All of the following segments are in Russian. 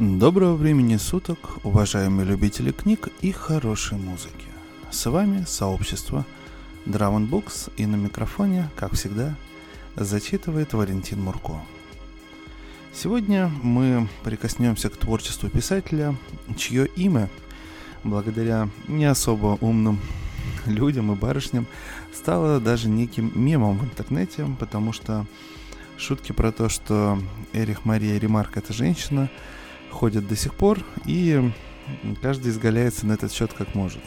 Доброго времени суток, уважаемые любители книг и хорошей музыки. С вами сообщество Drum Books и на микрофоне, как всегда, зачитывает Валентин Мурко. Сегодня мы прикоснемся к творчеству писателя, чье имя, благодаря не особо умным людям и барышням, стало даже неким мемом в интернете, потому что шутки про то, что Эрих Мария Ремарк это женщина – ходят до сих пор, и каждый изгаляется на этот счет как может.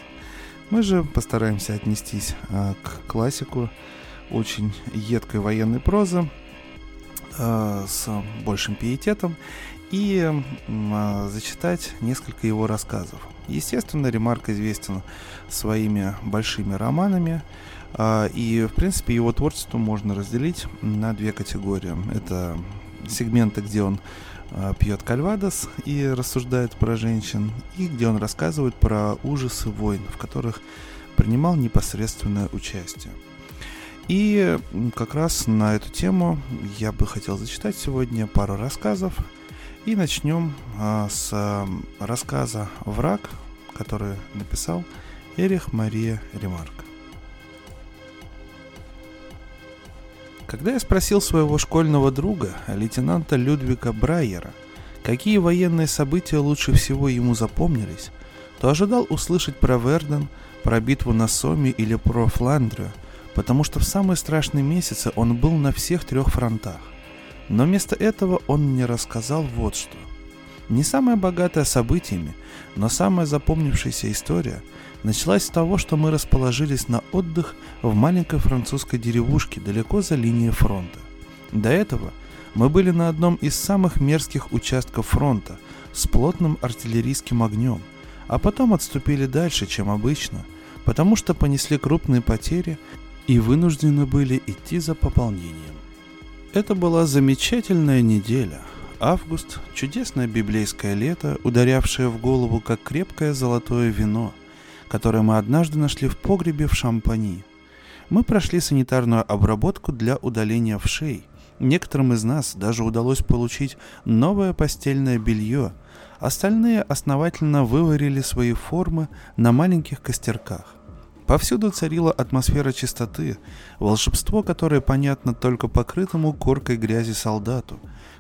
Мы же постараемся отнестись а, к классику очень едкой военной прозы а, с большим пиететом и а, зачитать несколько его рассказов. Естественно, Ремарк известен своими большими романами, и, в принципе, его творчество можно разделить на две категории. Это сегменты, где он а, пьет кальвадос и рассуждает про женщин, и где он рассказывает про ужасы войн, в которых принимал непосредственное участие. И как раз на эту тему я бы хотел зачитать сегодня пару рассказов. И начнем а, с а, рассказа «Враг», который написал Эрих Мария Ремарк. Когда я спросил своего школьного друга, лейтенанта Людвига Брайера, какие военные события лучше всего ему запомнились, то ожидал услышать про Верден, про битву на Соме или про Фландрию, потому что в самые страшные месяцы он был на всех трех фронтах. Но вместо этого он мне рассказал вот что. Не самая богатая событиями, но самая запомнившаяся история – началась с того, что мы расположились на отдых в маленькой французской деревушке далеко за линией фронта. До этого мы были на одном из самых мерзких участков фронта с плотным артиллерийским огнем, а потом отступили дальше, чем обычно, потому что понесли крупные потери и вынуждены были идти за пополнением. Это была замечательная неделя. Август, чудесное библейское лето, ударявшее в голову как крепкое золотое вино – которое мы однажды нашли в погребе в Шампани. Мы прошли санитарную обработку для удаления вшей. Некоторым из нас даже удалось получить новое постельное белье. Остальные основательно выварили свои формы на маленьких костерках. Повсюду царила атмосфера чистоты, волшебство, которое понятно только покрытому коркой грязи солдату.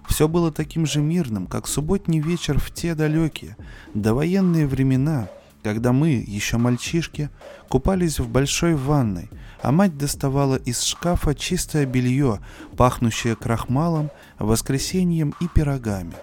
Все было таким же мирным, как субботний вечер в те далекие, довоенные времена – когда мы, еще мальчишки, купались в большой ванной, а мать доставала из шкафа чистое белье, пахнущее крахмалом, воскресеньем и пирогами.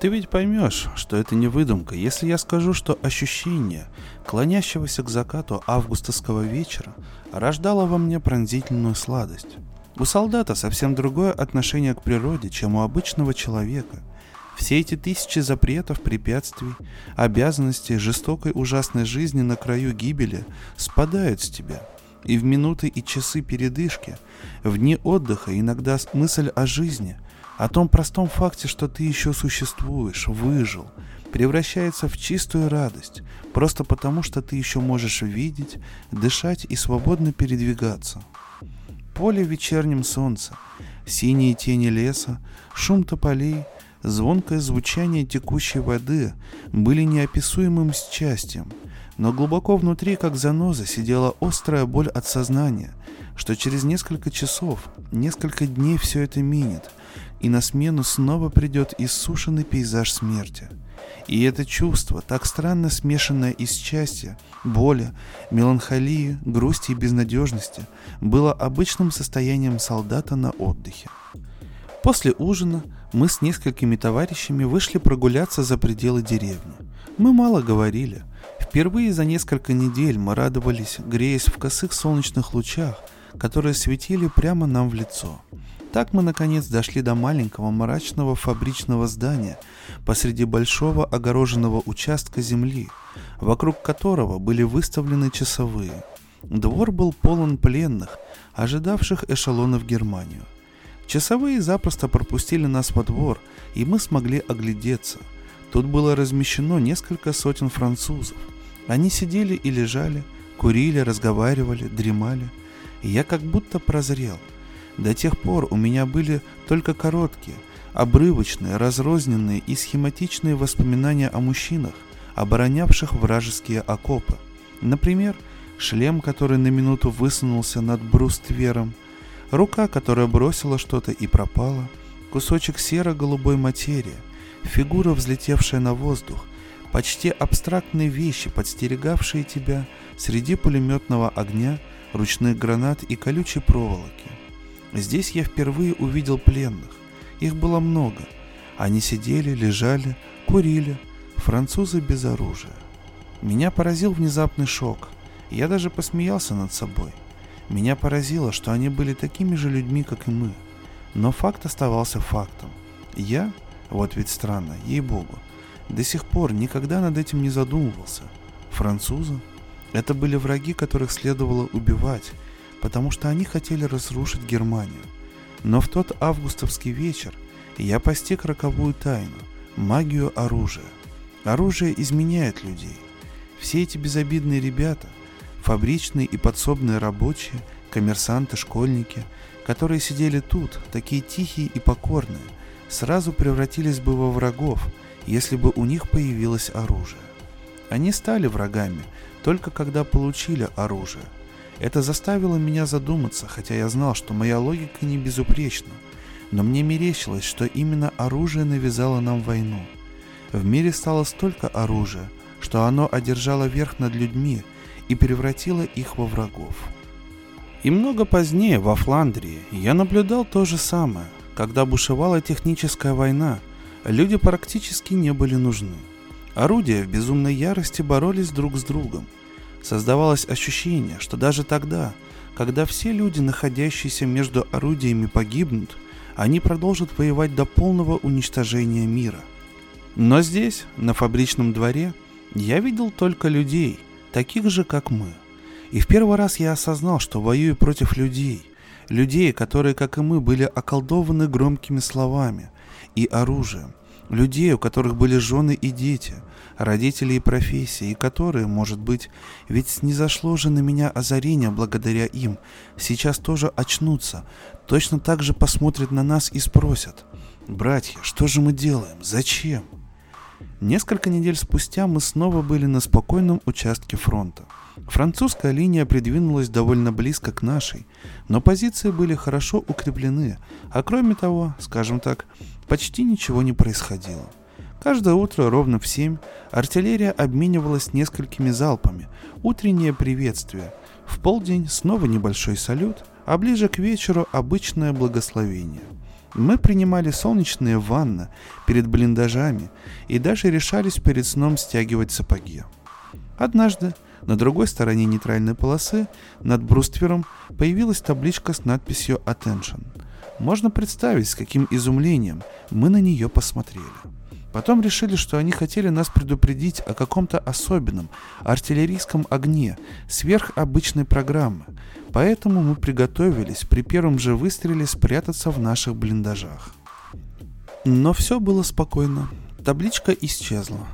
Ты ведь поймешь, что это не выдумка, если я скажу, что ощущение клонящегося к закату августовского вечера рождало во мне пронзительную сладость. У солдата совсем другое отношение к природе, чем у обычного человека – все эти тысячи запретов, препятствий, обязанностей, жестокой ужасной жизни на краю гибели спадают с тебя. И в минуты и часы передышки, в дни отдыха иногда мысль о жизни, о том простом факте, что ты еще существуешь, выжил, превращается в чистую радость, просто потому что ты еще можешь видеть, дышать и свободно передвигаться. Поле в вечернем солнце, синие тени леса, шум тополей — Звонкое звучание текущей воды были неописуемым счастьем, но глубоко внутри, как заноза, сидела острая боль от сознания, что через несколько часов, несколько дней все это минет, и на смену снова придет иссушенный пейзаж смерти. И это чувство, так странно смешанное из счастья, боли, меланхолии, грусти и безнадежности, было обычным состоянием солдата на отдыхе. После ужина мы с несколькими товарищами вышли прогуляться за пределы деревни. Мы мало говорили. Впервые за несколько недель мы радовались, греясь в косых солнечных лучах, которые светили прямо нам в лицо. Так мы наконец дошли до маленького мрачного фабричного здания посреди большого огороженного участка земли, вокруг которого были выставлены часовые. Двор был полон пленных, ожидавших эшелона в Германию – Часовые запросто пропустили нас во двор, и мы смогли оглядеться. Тут было размещено несколько сотен французов. Они сидели и лежали, курили, разговаривали, дремали. И я как будто прозрел. До тех пор у меня были только короткие, обрывочные, разрозненные и схематичные воспоминания о мужчинах, оборонявших вражеские окопы. Например, шлем, который на минуту высунулся над бруствером, рука, которая бросила что-то и пропала, кусочек серо-голубой материи, фигура, взлетевшая на воздух, почти абстрактные вещи, подстерегавшие тебя среди пулеметного огня, ручных гранат и колючей проволоки. Здесь я впервые увидел пленных. Их было много. Они сидели, лежали, курили. Французы без оружия. Меня поразил внезапный шок. Я даже посмеялся над собой. Меня поразило, что они были такими же людьми, как и мы. Но факт оставался фактом. Я, вот ведь странно, ей-богу, до сих пор никогда над этим не задумывался. Французы? Это были враги, которых следовало убивать, потому что они хотели разрушить Германию. Но в тот августовский вечер я постиг роковую тайну – магию оружия. Оружие изменяет людей. Все эти безобидные ребята, фабричные и подсобные рабочие, коммерсанты, школьники, которые сидели тут, такие тихие и покорные, сразу превратились бы во врагов – если бы у них появилось оружие. Они стали врагами только когда получили оружие. Это заставило меня задуматься, хотя я знал, что моя логика не безупречна, но мне мерещилось, что именно оружие навязало нам войну. В мире стало столько оружия, что оно одержало верх над людьми и превратило их во врагов. И много позднее, во Фландрии, я наблюдал то же самое, когда бушевала техническая война – люди практически не были нужны. Орудия в безумной ярости боролись друг с другом. Создавалось ощущение, что даже тогда, когда все люди, находящиеся между орудиями, погибнут, они продолжат воевать до полного уничтожения мира. Но здесь, на фабричном дворе, я видел только людей, таких же, как мы. И в первый раз я осознал, что воюю против людей, людей, которые, как и мы, были околдованы громкими словами, и оружием, людей, у которых были жены и дети, родители и профессии, и которые, может быть, ведь не зашло же на меня озарение благодаря им, сейчас тоже очнутся, точно так же посмотрят на нас и спросят, «Братья, что же мы делаем? Зачем?» Несколько недель спустя мы снова были на спокойном участке фронта. Французская линия придвинулась довольно близко к нашей, но позиции были хорошо укреплены, а кроме того, скажем так, почти ничего не происходило. Каждое утро ровно в 7 артиллерия обменивалась несколькими залпами, утреннее приветствие, в полдень снова небольшой салют, а ближе к вечеру обычное благословение. Мы принимали солнечные ванны перед блиндажами и даже решались перед сном стягивать сапоги. Однажды на другой стороне нейтральной полосы над бруствером появилась табличка с надписью «Attention». Можно представить, с каким изумлением мы на нее посмотрели. Потом решили, что они хотели нас предупредить о каком-то особенном артиллерийском огне сверх обычной программы, поэтому мы приготовились при первом же выстреле спрятаться в наших блиндажах. Но все было спокойно. Табличка исчезла.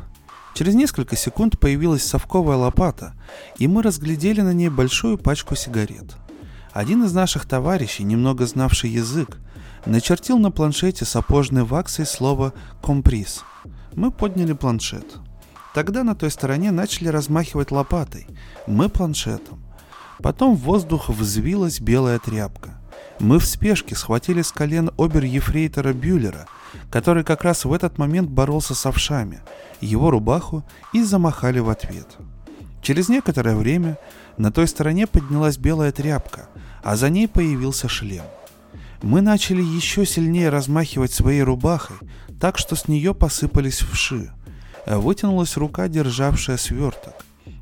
Через несколько секунд появилась совковая лопата, и мы разглядели на ней большую пачку сигарет – один из наших товарищей, немного знавший язык, начертил на планшете сапожной ваксой слово «комприс». Мы подняли планшет. Тогда на той стороне начали размахивать лопатой. Мы планшетом. Потом в воздух взвилась белая тряпка. Мы в спешке схватили с колен обер-ефрейтора Бюллера, который как раз в этот момент боролся с овшами, его рубаху и замахали в ответ. Через некоторое время на той стороне поднялась белая тряпка, а за ней появился шлем. Мы начали еще сильнее размахивать своей рубахой, так что с нее посыпались вши. Вытянулась рука, державшая сверток.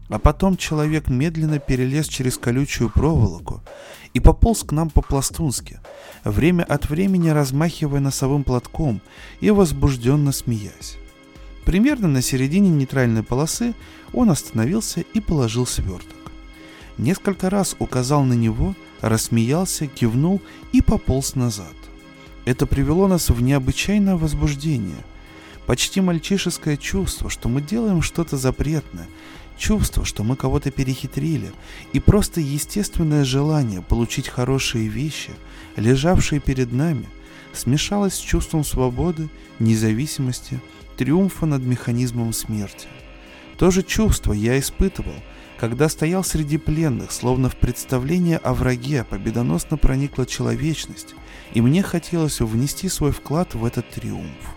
А потом человек медленно перелез через колючую проволоку и пополз к нам по-пластунски, время от времени размахивая носовым платком и возбужденно смеясь. Примерно на середине нейтральной полосы он остановился и положил сверток. Несколько раз указал на него рассмеялся, кивнул и пополз назад. Это привело нас в необычайное возбуждение. Почти мальчишеское чувство, что мы делаем что-то запретное, чувство, что мы кого-то перехитрили, и просто естественное желание получить хорошие вещи, лежавшие перед нами, смешалось с чувством свободы, независимости, триумфа над механизмом смерти. То же чувство я испытывал, когда стоял среди пленных, словно в представлении о враге победоносно проникла человечность, и мне хотелось внести свой вклад в этот триумф.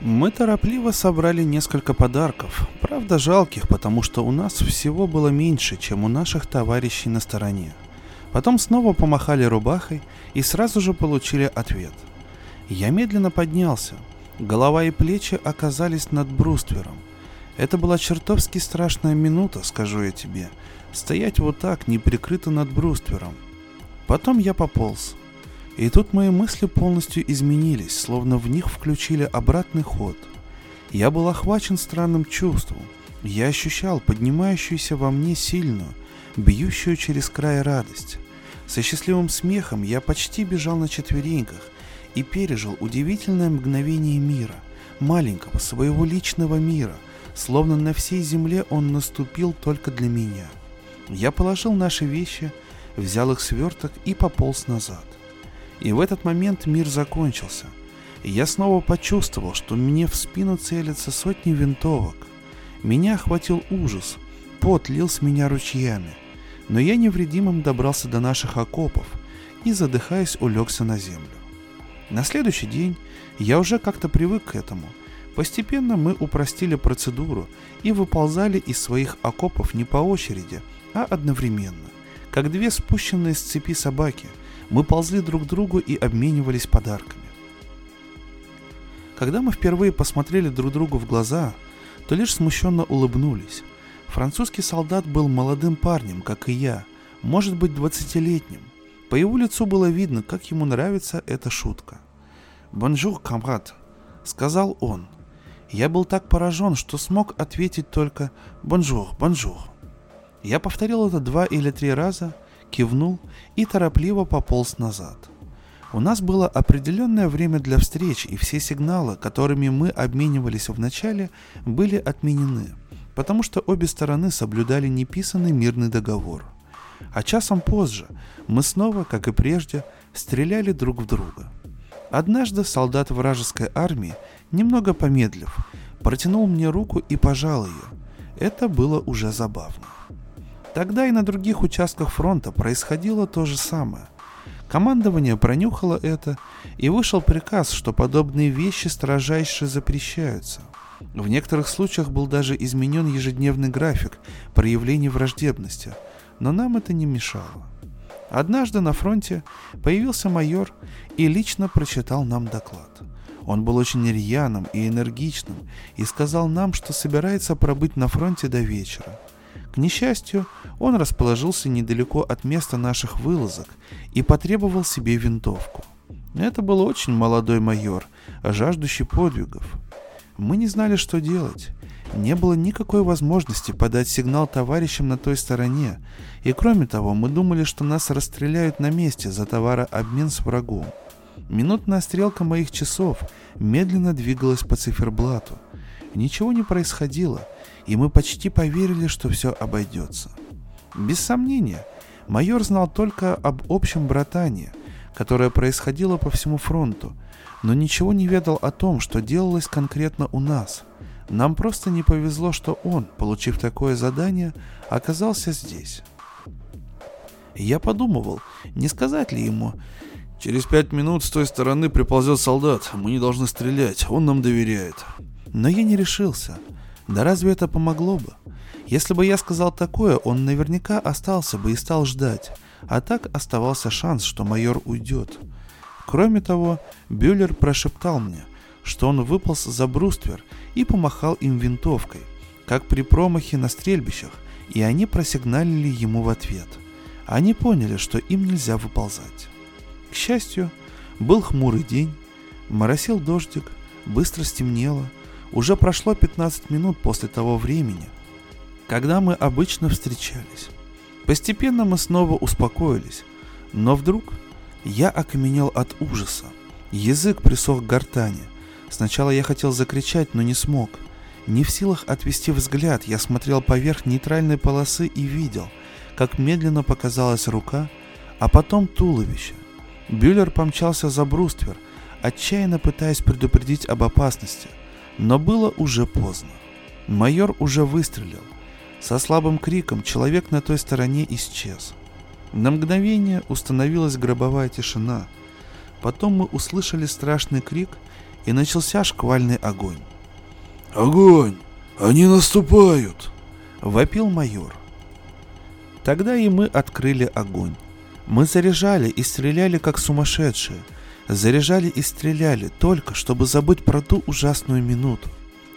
Мы торопливо собрали несколько подарков, правда жалких, потому что у нас всего было меньше, чем у наших товарищей на стороне. Потом снова помахали рубахой и сразу же получили ответ. Я медленно поднялся. Голова и плечи оказались над бруствером. Это была чертовски страшная минута, скажу я тебе. Стоять вот так, неприкрыто над бруствером. Потом я пополз. И тут мои мысли полностью изменились, словно в них включили обратный ход. Я был охвачен странным чувством. Я ощущал поднимающуюся во мне сильную, бьющую через край радость. Со счастливым смехом я почти бежал на четвереньках и пережил удивительное мгновение мира, маленького своего личного мира, словно на всей земле он наступил только для меня. Я положил наши вещи, взял их сверток и пополз назад. И в этот момент мир закончился. И я снова почувствовал, что мне в спину целятся сотни винтовок. Меня охватил ужас, пот лил с меня ручьями. Но я невредимым добрался до наших окопов и, задыхаясь, улегся на землю. На следующий день я уже как-то привык к этому. Постепенно мы упростили процедуру и выползали из своих окопов не по очереди, а одновременно, как две спущенные с цепи собаки – мы ползли друг к другу и обменивались подарками. Когда мы впервые посмотрели друг другу в глаза, то лишь смущенно улыбнулись. Французский солдат был молодым парнем, как и я, может быть, двадцатилетним. По его лицу было видно, как ему нравится эта шутка. «Bonjour, camarade», — сказал он. Я был так поражен, что смог ответить только «bonjour, bonjour». Я повторил это два или три раза — кивнул и торопливо пополз назад. У нас было определенное время для встреч, и все сигналы, которыми мы обменивались в начале, были отменены, потому что обе стороны соблюдали неписанный мирный договор. А часом позже мы снова, как и прежде, стреляли друг в друга. Однажды солдат вражеской армии, немного помедлив, протянул мне руку и пожал ее. Это было уже забавно. Тогда и на других участках фронта происходило то же самое. Командование пронюхало это, и вышел приказ, что подобные вещи строжайше запрещаются. В некоторых случаях был даже изменен ежедневный график проявлений враждебности, но нам это не мешало. Однажды на фронте появился майор и лично прочитал нам доклад. Он был очень рьяным и энергичным и сказал нам, что собирается пробыть на фронте до вечера – к несчастью, он расположился недалеко от места наших вылазок и потребовал себе винтовку. Это был очень молодой майор, жаждущий подвигов. Мы не знали, что делать. Не было никакой возможности подать сигнал товарищам на той стороне, и кроме того, мы думали, что нас расстреляют на месте за товарообмен с врагом. Минутная стрелка моих часов медленно двигалась по циферблату. Ничего не происходило — и мы почти поверили, что все обойдется. Без сомнения, майор знал только об общем братании, которое происходило по всему фронту, но ничего не ведал о том, что делалось конкретно у нас. Нам просто не повезло, что он, получив такое задание, оказался здесь. Я подумывал, не сказать ли ему, «Через пять минут с той стороны приползет солдат, мы не должны стрелять, он нам доверяет». Но я не решился – да разве это помогло бы? Если бы я сказал такое, он наверняка остался бы и стал ждать, а так оставался шанс, что майор уйдет. Кроме того, Бюллер прошептал мне, что он выполз за бруствер и помахал им винтовкой, как при промахе на стрельбищах, и они просигналили ему в ответ. Они поняли, что им нельзя выползать. К счастью, был хмурый день, моросил дождик, быстро стемнело – уже прошло 15 минут после того времени, когда мы обычно встречались. Постепенно мы снова успокоились, но вдруг я окаменел от ужаса. Язык присох к гортани. Сначала я хотел закричать, но не смог. Не в силах отвести взгляд, я смотрел поверх нейтральной полосы и видел, как медленно показалась рука, а потом туловище. Бюллер помчался за бруствер, отчаянно пытаясь предупредить об опасности, но было уже поздно. Майор уже выстрелил. Со слабым криком человек на той стороне исчез. На мгновение установилась гробовая тишина. Потом мы услышали страшный крик, и начался шквальный огонь. «Огонь! Они наступают!» — вопил майор. Тогда и мы открыли огонь. Мы заряжали и стреляли как сумасшедшие. Заряжали и стреляли только, чтобы забыть про ту ужасную минуту.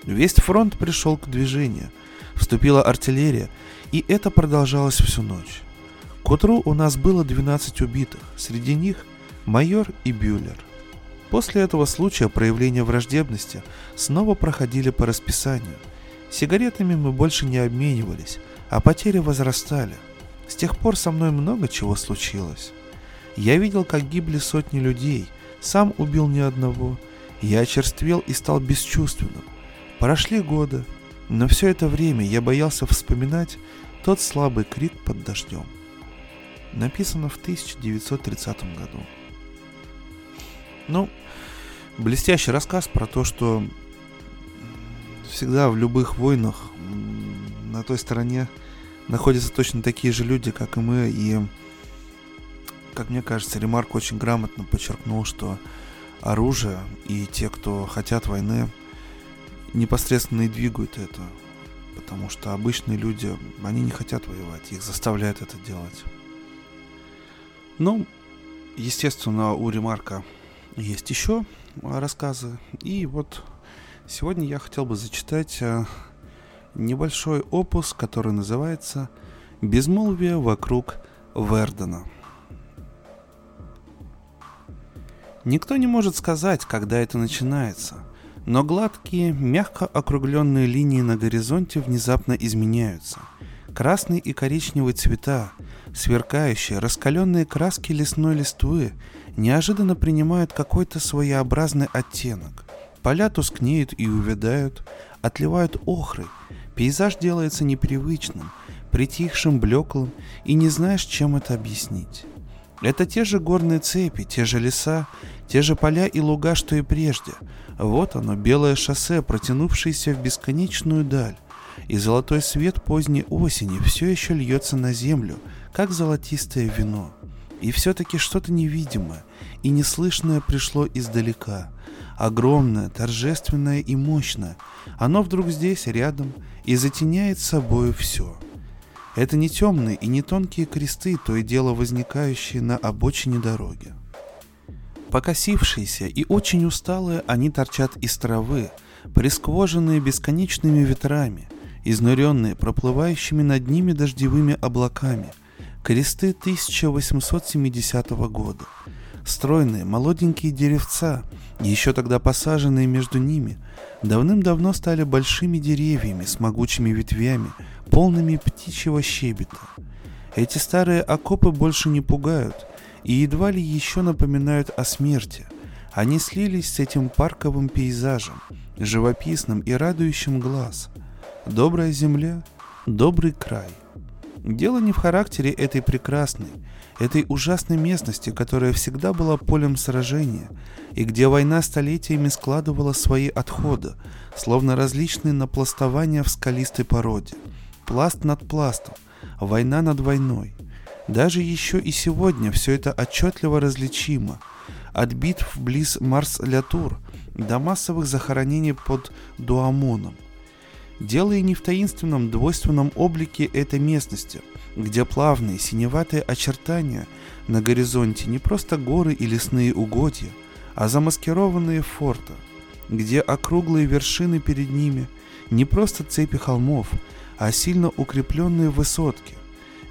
Весь фронт пришел к движению. Вступила артиллерия, и это продолжалось всю ночь. К утру у нас было 12 убитых, среди них майор и Бюллер. После этого случая проявления враждебности снова проходили по расписанию. Сигаретами мы больше не обменивались, а потери возрастали. С тех пор со мной много чего случилось. Я видел, как гибли сотни людей, сам убил ни одного. Я очерствел и стал бесчувственным. Прошли годы, но все это время я боялся вспоминать тот слабый крик под дождем. Написано в 1930 году. Ну, блестящий рассказ про то, что всегда в любых войнах на той стороне находятся точно такие же люди, как и мы, и, как мне кажется, Ремарк очень грамотно подчеркнул, что оружие и те, кто хотят войны, непосредственно и двигают это. Потому что обычные люди, они не хотят воевать, их заставляют это делать. Ну, естественно, у Ремарка есть еще рассказы. И вот сегодня я хотел бы зачитать э, небольшой опус, который называется «Безмолвие вокруг Вердена». Никто не может сказать, когда это начинается – но гладкие, мягко округленные линии на горизонте внезапно изменяются. Красный и коричневый цвета, сверкающие, раскаленные краски лесной листвы неожиданно принимают какой-то своеобразный оттенок. Поля тускнеют и увядают, отливают охрой. Пейзаж делается непривычным, притихшим, блеклым, и не знаешь, чем это объяснить. Это те же горные цепи, те же леса, те же поля и луга, что и прежде. Вот оно, белое шоссе, протянувшееся в бесконечную даль. И золотой свет поздней осени все еще льется на землю, как золотистое вино. И все-таки что-то невидимое и неслышное пришло издалека. Огромное, торжественное и мощное. Оно вдруг здесь, рядом, и затеняет собою все. Это не темные и не тонкие кресты, то и дело возникающие на обочине дороги. Покосившиеся и очень усталые, они торчат из травы, присквоженные бесконечными ветрами, изнуренные проплывающими над ними дождевыми облаками, кресты 1870 года, стройные молоденькие деревца, еще тогда посаженные между ними, давным-давно стали большими деревьями с могучими ветвями, полными птичьего щебета. Эти старые окопы больше не пугают и едва ли еще напоминают о смерти. Они слились с этим парковым пейзажем, живописным и радующим глаз. Добрая земля, добрый край. Дело не в характере этой прекрасной, этой ужасной местности, которая всегда была полем сражения, и где война столетиями складывала свои отходы, словно различные напластования в скалистой породе. Пласт над пластом, война над войной. Даже еще и сегодня все это отчетливо различимо. От битв близ Марс-Лятур до массовых захоронений под Дуамоном. Дело и не в таинственном двойственном облике этой местности, где плавные синеватые очертания на горизонте не просто горы и лесные угодья, а замаскированные форты, где округлые вершины перед ними не просто цепи холмов, а сильно укрепленные высотки,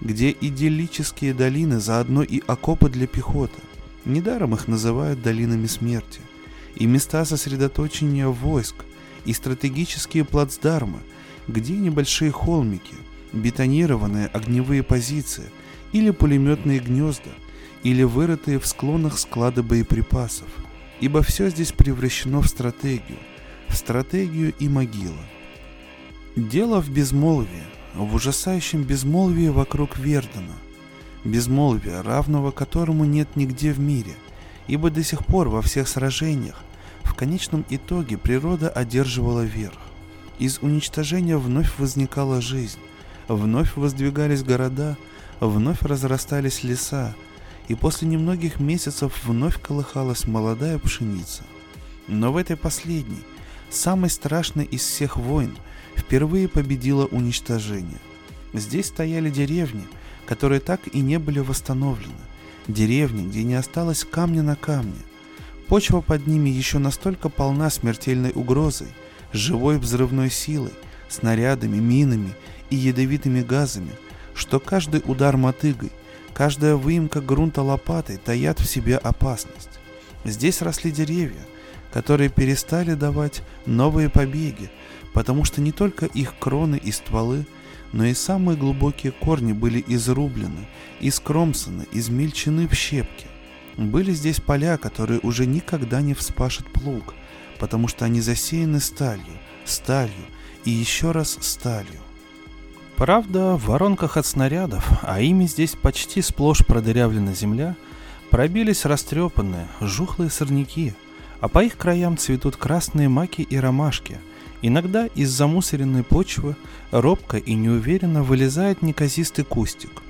где идиллические долины заодно и окопы для пехоты. Недаром их называют долинами смерти. И места сосредоточения войск, и стратегические плацдармы, где небольшие холмики, бетонированные огневые позиции, или пулеметные гнезда, или вырытые в склонах склады боеприпасов. Ибо все здесь превращено в стратегию, в стратегию и могила. Дело в безмолвии, в ужасающем безмолвии вокруг Вердена. Безмолвие, равного которому нет нигде в мире, ибо до сих пор во всех сражениях в конечном итоге природа одерживала верх. Из уничтожения вновь возникала жизнь, вновь воздвигались города, вновь разрастались леса, и после немногих месяцев вновь колыхалась молодая пшеница. Но в этой последней, самой страшной из всех войн, впервые победило уничтожение. Здесь стояли деревни, которые так и не были восстановлены, деревни, где не осталось камня на камне. Почва под ними еще настолько полна смертельной угрозой, живой взрывной силой, снарядами, минами и ядовитыми газами, что каждый удар мотыгой, каждая выемка грунта лопатой таят в себе опасность. Здесь росли деревья, которые перестали давать новые побеги, потому что не только их кроны и стволы, но и самые глубокие корни были изрублены, искромсаны, измельчены в щепки. Были здесь поля, которые уже никогда не вспашет плуг, потому что они засеяны сталью, сталью и еще раз сталью. Правда, в воронках от снарядов, а ими здесь почти сплошь продырявлена земля, пробились растрепанные, жухлые сорняки, а по их краям цветут красные маки и ромашки. Иногда из замусоренной почвы робко и неуверенно вылезает неказистый кустик.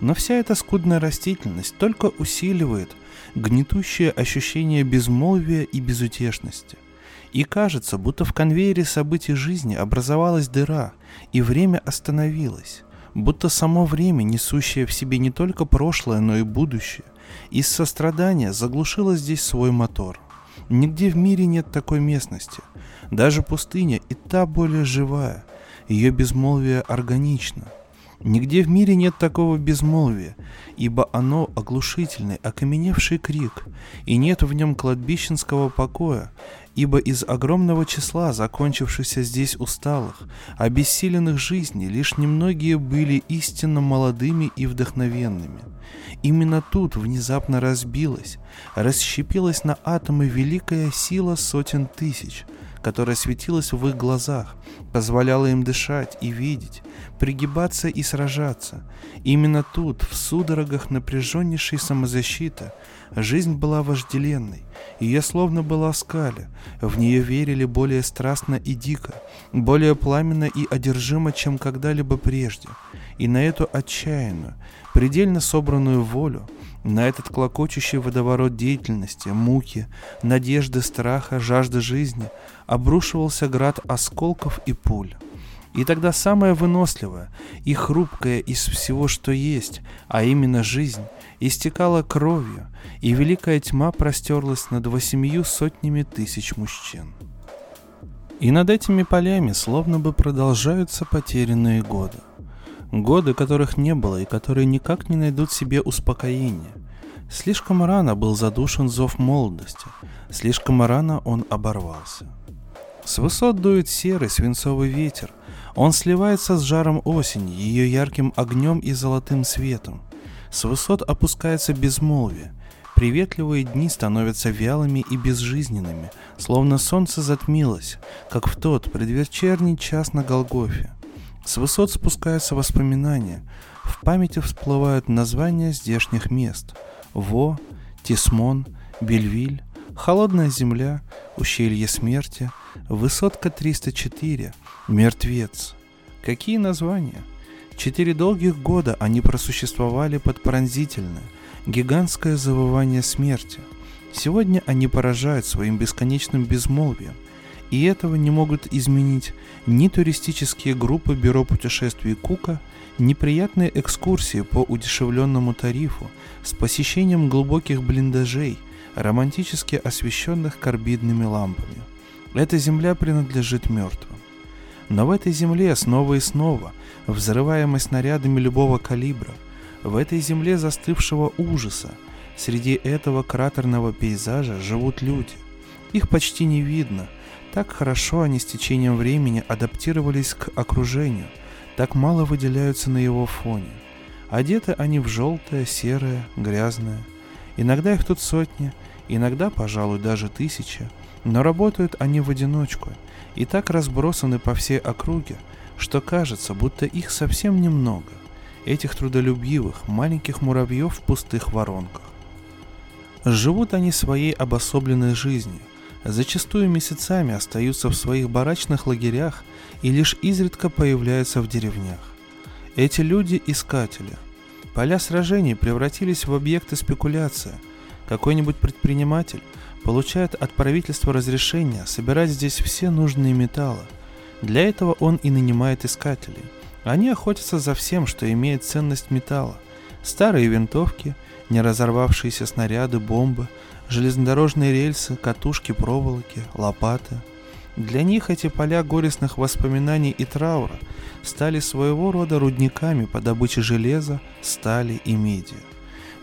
Но вся эта скудная растительность только усиливает гнетущее ощущение безмолвия и безутешности. И кажется, будто в конвейере событий жизни образовалась дыра, и время остановилось, будто само время, несущее в себе не только прошлое, но и будущее, из сострадания заглушило здесь свой мотор. Нигде в мире нет такой местности. Даже пустыня и та более живая. Ее безмолвие органично. Нигде в мире нет такого безмолвия, ибо оно оглушительный, окаменевший крик, и нет в нем кладбищенского покоя, ибо из огромного числа закончившихся здесь усталых, обессиленных жизней лишь немногие были истинно молодыми и вдохновенными. Именно тут внезапно разбилась, расщепилась на атомы великая сила сотен тысяч – которая светилась в их глазах, позволяла им дышать и видеть, пригибаться и сражаться. Именно тут, в судорогах напряженнейшей самозащиты, жизнь была вожделенной, ее словно была скале, в нее верили более страстно и дико, более пламенно и одержимо, чем когда-либо прежде. И на эту отчаянную, предельно собранную волю, на этот клокочущий водоворот деятельности, муки, надежды, страха, жажды жизни обрушивался град осколков и пуль. И тогда самое выносливое и хрупкое из всего, что есть, а именно жизнь, истекала кровью, и великая тьма простерлась над восемью сотнями тысяч мужчин. И над этими полями словно бы продолжаются потерянные годы. Годы, которых не было и которые никак не найдут себе успокоения. Слишком рано был задушен зов молодости, слишком рано он оборвался. С высот дует серый свинцовый ветер, он сливается с жаром осени, ее ярким огнем и золотым светом. С высот опускается безмолвие, Приветливые дни становятся вялыми и безжизненными, словно солнце затмилось, как в тот предвечерний час на Голгофе. С высот спускаются воспоминания. В памяти всплывают названия здешних мест. Во, Тисмон, Бельвиль, Холодная земля, Ущелье смерти, Высотка 304, Мертвец. Какие названия? Четыре долгих года они просуществовали под пронзительное, гигантское завывание смерти. Сегодня они поражают своим бесконечным безмолвием, и этого не могут изменить ни туристические группы Бюро путешествий Кука, ни приятные экскурсии по удешевленному тарифу с посещением глубоких блиндажей, романтически освещенных карбидными лампами. Эта земля принадлежит мертвым. Но в этой земле снова и снова, взрываемой снарядами любого калибра, в этой земле застывшего ужаса, среди этого кратерного пейзажа живут люди. Их почти не видно – так хорошо они с течением времени адаптировались к окружению, так мало выделяются на его фоне. Одеты они в желтое, серое, грязное. Иногда их тут сотни, иногда, пожалуй, даже тысячи, но работают они в одиночку и так разбросаны по всей округе, что кажется, будто их совсем немного, этих трудолюбивых маленьких муравьев в пустых воронках. Живут они своей обособленной жизнью, зачастую месяцами остаются в своих барачных лагерях и лишь изредка появляются в деревнях. Эти люди – искатели. Поля сражений превратились в объекты спекуляции. Какой-нибудь предприниматель получает от правительства разрешение собирать здесь все нужные металлы. Для этого он и нанимает искателей. Они охотятся за всем, что имеет ценность металла. Старые винтовки, не разорвавшиеся снаряды, бомбы, железнодорожные рельсы, катушки проволоки, лопаты. Для них эти поля горестных воспоминаний и траура стали своего рода рудниками по добыче железа, стали и меди.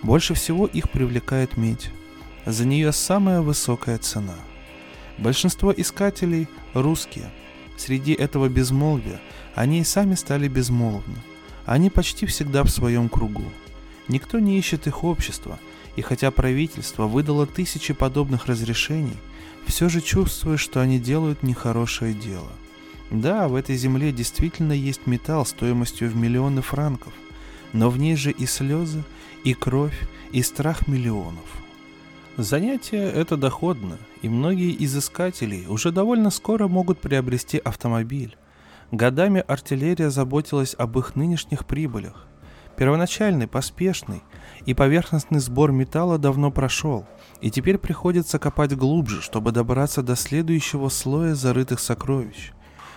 Больше всего их привлекает медь. За нее самая высокая цена. Большинство искателей – русские. Среди этого безмолвия они и сами стали безмолвны. Они почти всегда в своем кругу. Никто не ищет их общества, и хотя правительство выдало тысячи подобных разрешений, все же чувствуешь, что они делают нехорошее дело. Да, в этой земле действительно есть металл стоимостью в миллионы франков, но в ней же и слезы, и кровь, и страх миллионов. Занятие это доходно, и многие изыскателей уже довольно скоро могут приобрести автомобиль. Годами артиллерия заботилась об их нынешних прибылях. Первоначальный, поспешный и поверхностный сбор металла давно прошел, и теперь приходится копать глубже, чтобы добраться до следующего слоя зарытых сокровищ.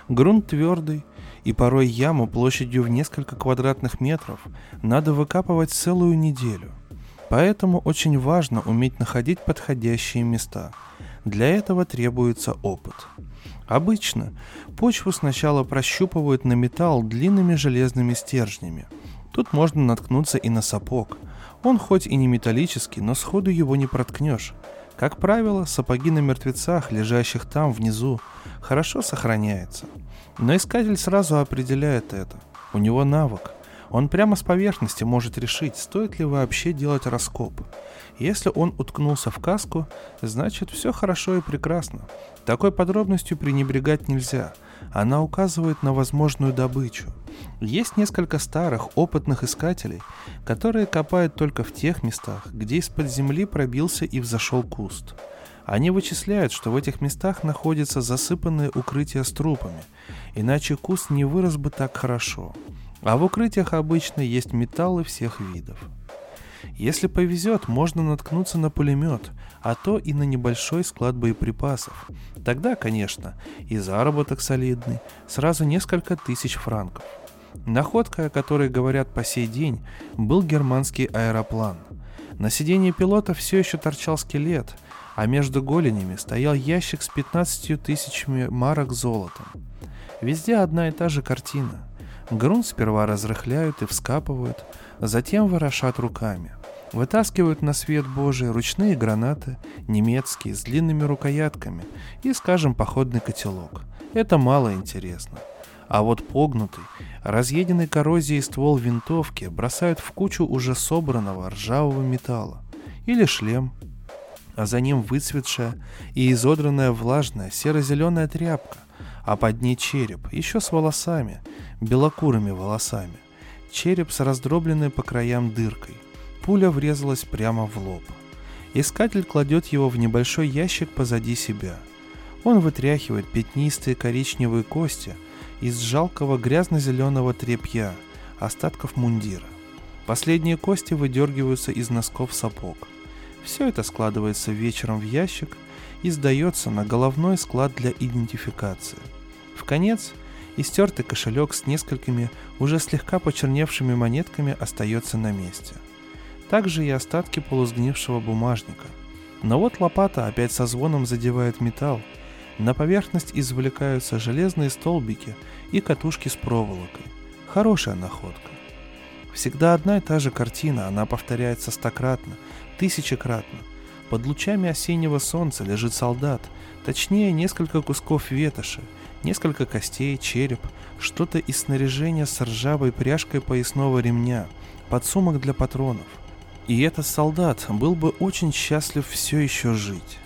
Грунт твердый, и порой яму площадью в несколько квадратных метров надо выкапывать целую неделю. Поэтому очень важно уметь находить подходящие места. Для этого требуется опыт. Обычно почву сначала прощупывают на металл длинными железными стержнями – Тут можно наткнуться и на сапог. Он хоть и не металлический, но сходу его не проткнешь. Как правило, сапоги на мертвецах, лежащих там внизу, хорошо сохраняются. Но искатель сразу определяет это. У него навык. Он прямо с поверхности может решить, стоит ли вообще делать раскоп. Если он уткнулся в каску, значит все хорошо и прекрасно. Такой подробностью пренебрегать нельзя. Она указывает на возможную добычу. Есть несколько старых, опытных искателей, которые копают только в тех местах, где из-под земли пробился и взошел куст. Они вычисляют, что в этих местах находятся засыпанные укрытия с трупами, иначе куст не вырос бы так хорошо. А в укрытиях обычно есть металлы всех видов. Если повезет, можно наткнуться на пулемет, а то и на небольшой склад боеприпасов. Тогда, конечно, и заработок солидный, сразу несколько тысяч франков. Находкой, о которой говорят по сей день, был германский аэроплан. На сиденье пилота все еще торчал скелет, а между голенями стоял ящик с 15 тысячами марок золотом. Везде одна и та же картина. Грунт сперва разрыхляют и вскапывают, затем ворошат руками. Вытаскивают на свет Божий ручные гранаты, немецкие, с длинными рукоятками и, скажем, походный котелок. Это мало интересно. А вот погнутый, разъеденный коррозией ствол винтовки бросают в кучу уже собранного ржавого металла. Или шлем, а за ним выцветшая и изодранная влажная серо-зеленая тряпка, а под ней череп, еще с волосами, белокурыми волосами. Череп с раздробленной по краям дыркой. Пуля врезалась прямо в лоб. Искатель кладет его в небольшой ящик позади себя. Он вытряхивает пятнистые коричневые кости – из жалкого грязно-зеленого тряпья, остатков мундира. Последние кости выдергиваются из носков сапог. Все это складывается вечером в ящик и сдается на головной склад для идентификации. Конец истертый кошелек с несколькими уже слегка почерневшими монетками остается на месте. Также и остатки полусгнившего бумажника. Но вот лопата опять со звоном задевает металл, на поверхность извлекаются железные столбики и катушки с проволокой. Хорошая находка. Всегда одна и та же картина, она повторяется стократно, тысячекратно. Под лучами осеннего солнца лежит солдат, точнее несколько кусков ветоши, несколько костей, череп, что-то из снаряжения с ржавой пряжкой поясного ремня, подсумок для патронов. И этот солдат был бы очень счастлив все еще жить.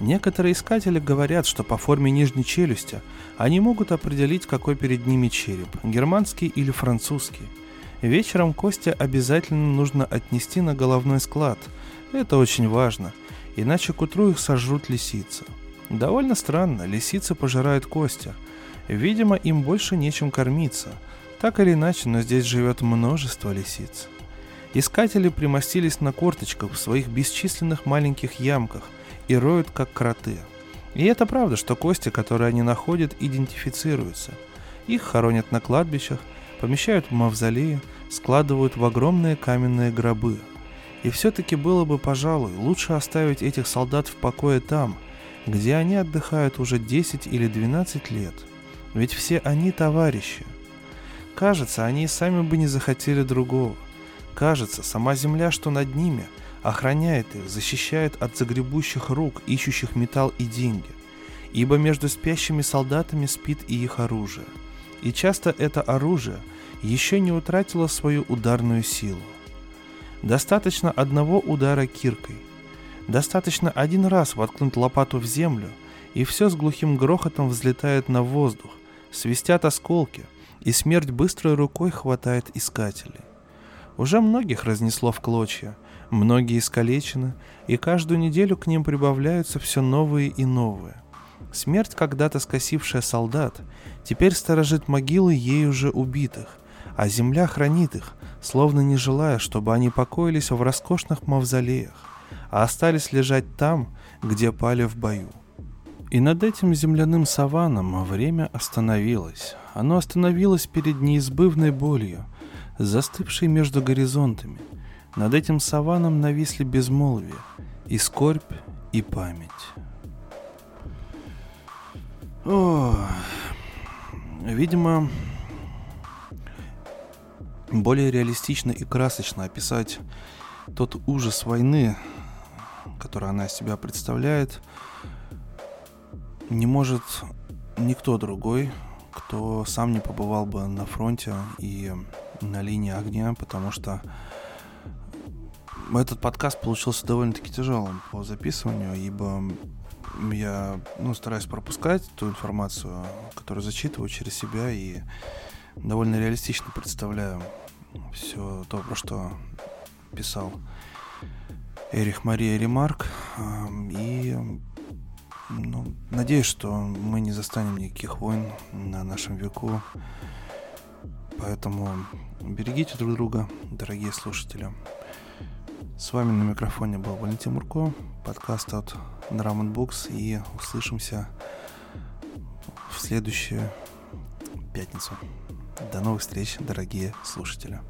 Некоторые искатели говорят, что по форме нижней челюсти они могут определить, какой перед ними череп, германский или французский. Вечером кости обязательно нужно отнести на головной склад, Это очень важно, иначе к утру их сожрут лисицы. Довольно странно, лисицы пожирают кости. Видимо, им больше нечем кормиться. Так или иначе, но здесь живет множество лисиц. Искатели примостились на корточках в своих бесчисленных маленьких ямках и роют как кроты. И это правда, что кости, которые они находят, идентифицируются. Их хоронят на кладбищах, помещают в мавзолеи, складывают в огромные каменные гробы. И все-таки было бы, пожалуй, лучше оставить этих солдат в покое там, где они отдыхают уже 10 или 12 лет. Ведь все они товарищи. Кажется, они и сами бы не захотели другого – Кажется, сама земля, что над ними, охраняет их, защищает от загребущих рук, ищущих металл и деньги. Ибо между спящими солдатами спит и их оружие. И часто это оружие еще не утратило свою ударную силу. Достаточно одного удара киркой. Достаточно один раз воткнуть лопату в землю, и все с глухим грохотом взлетает на воздух, свистят осколки, и смерть быстрой рукой хватает искателей. Уже многих разнесло в клочья, многие искалечены, и каждую неделю к ним прибавляются все новые и новые. Смерть, когда-то скосившая солдат, теперь сторожит могилы ей уже убитых, а земля хранит их, словно не желая, чтобы они покоились в роскошных мавзолеях, а остались лежать там, где пали в бою. И над этим земляным саваном время остановилось. Оно остановилось перед неизбывной болью, застывший между горизонтами. Над этим саваном нависли безмолвие, и скорбь, и память. О, видимо, более реалистично и красочно описать тот ужас войны, который она себя представляет, не может никто другой, кто сам не побывал бы на фронте и на линии огня, потому что этот подкаст получился довольно-таки тяжелым по записыванию, ибо я ну, стараюсь пропускать ту информацию, которую зачитываю через себя и довольно реалистично представляю все то, про что писал Эрих Мария Ремарк. И ну, надеюсь, что мы не застанем никаких войн на нашем веку. Поэтому берегите друг друга, дорогие слушатели. С вами на микрофоне был Валентин Мурко, подкаст от Drum Books, и услышимся в следующую пятницу. До новых встреч, дорогие слушатели.